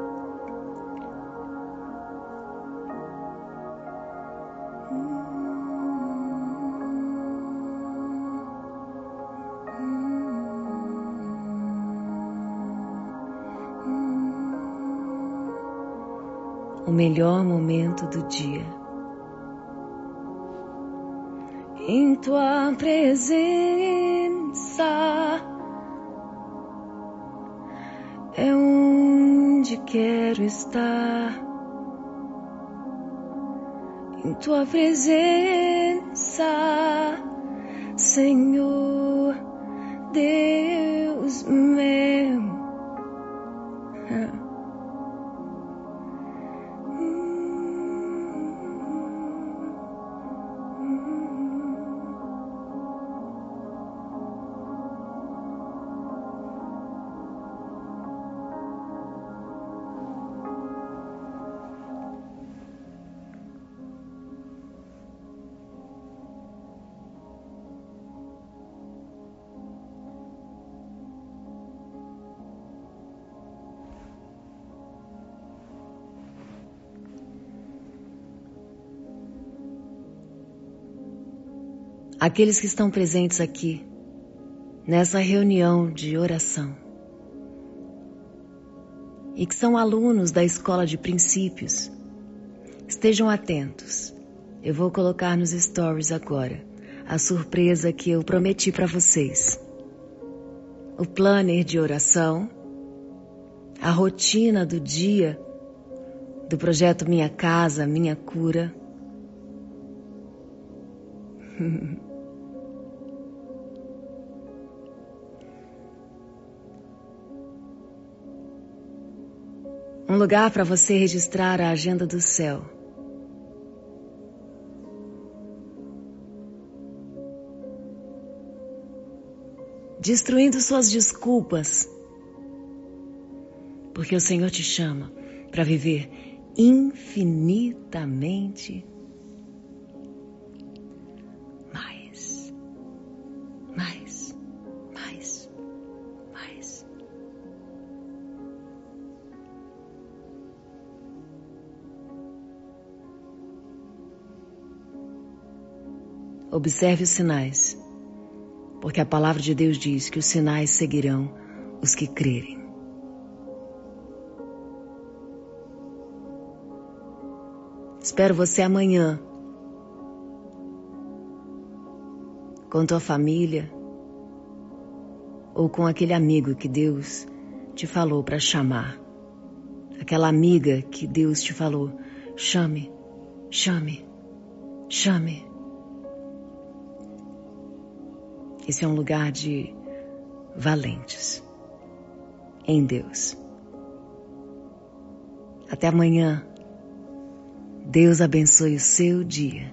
melhor momento do dia. Em tua presença é onde quero estar. Em tua presença, Senhor Deus aqueles que estão presentes aqui, nessa reunião de oração, e que são alunos da escola de princípios, estejam atentos. Eu vou colocar nos stories agora a surpresa que eu prometi para vocês. O planner de oração, a rotina do dia do projeto Minha Casa, Minha Cura. (laughs) um lugar para você registrar a agenda do céu. Destruindo suas desculpas, porque o Senhor te chama para viver infinitamente observe os sinais, porque a palavra de Deus diz que os sinais seguirão os que crerem. Espero você amanhã com tua família ou com aquele amigo que Deus te falou para chamar. Aquela amiga que Deus te falou, chame, chame, chame. Esse é um lugar de valentes em Deus. Até amanhã. Deus abençoe o seu dia.